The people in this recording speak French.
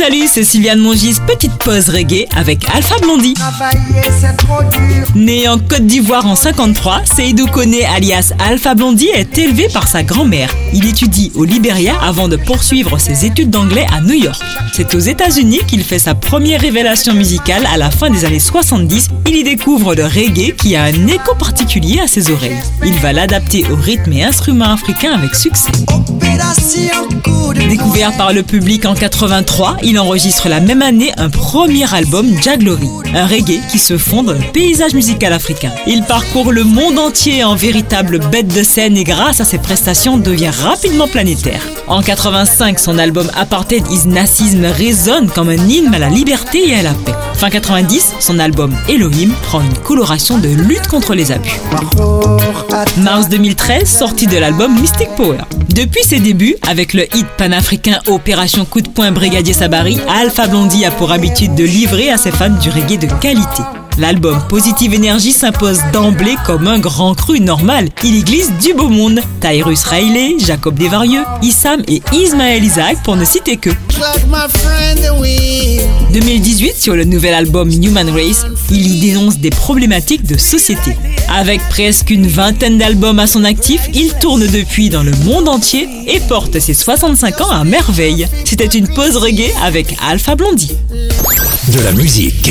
Salut, c'est Sylviane Mongis, petite pause reggae avec Alpha Blondie. Né en Côte d'Ivoire en 53, Seydou Kone alias Alpha Blondie est élevé par sa grand-mère. Il étudie au Liberia avant de poursuivre ses études d'anglais à New York. C'est aux États-Unis qu'il fait sa première révélation musicale à la fin des années 70. Il y découvre le reggae qui a un écho particulier à ses oreilles. Il va l'adapter au rythme et instruments africains avec succès. Découvert par le public en 83, il enregistre la même année un premier album, Jaglory, un reggae qui se fond dans le paysage musical africain. Il parcourt le monde entier en véritable bête de scène et grâce à ses prestations devient rapidement planétaire. En 85, son album Apartheid is Nazism résonne comme un hymne à la liberté et à la paix. Fin 90, son album Elohim prend une coloration de lutte contre les abus. Mars 2013, sortie de l'album Mystic Power. Depuis ses débuts, avec le hit panafricain Opération Coup de poing Brigadier Sabari, Alpha Blondie a pour habitude de livrer à ses fans du reggae de qualité. L'album Positive Energy s'impose d'emblée comme un grand cru normal. Il y glisse du beau monde. Tyrus Riley, Jacob Desvarieux, Issam et Ismaël Isaac pour ne citer que. 2018, sur le nouvel album Human Race, il y dénonce des problématiques de société. Avec presque une vingtaine d'albums à son actif, il tourne depuis dans le monde entier et porte ses 65 ans à merveille. C'était une pause reggae avec Alpha Blondie. De la musique.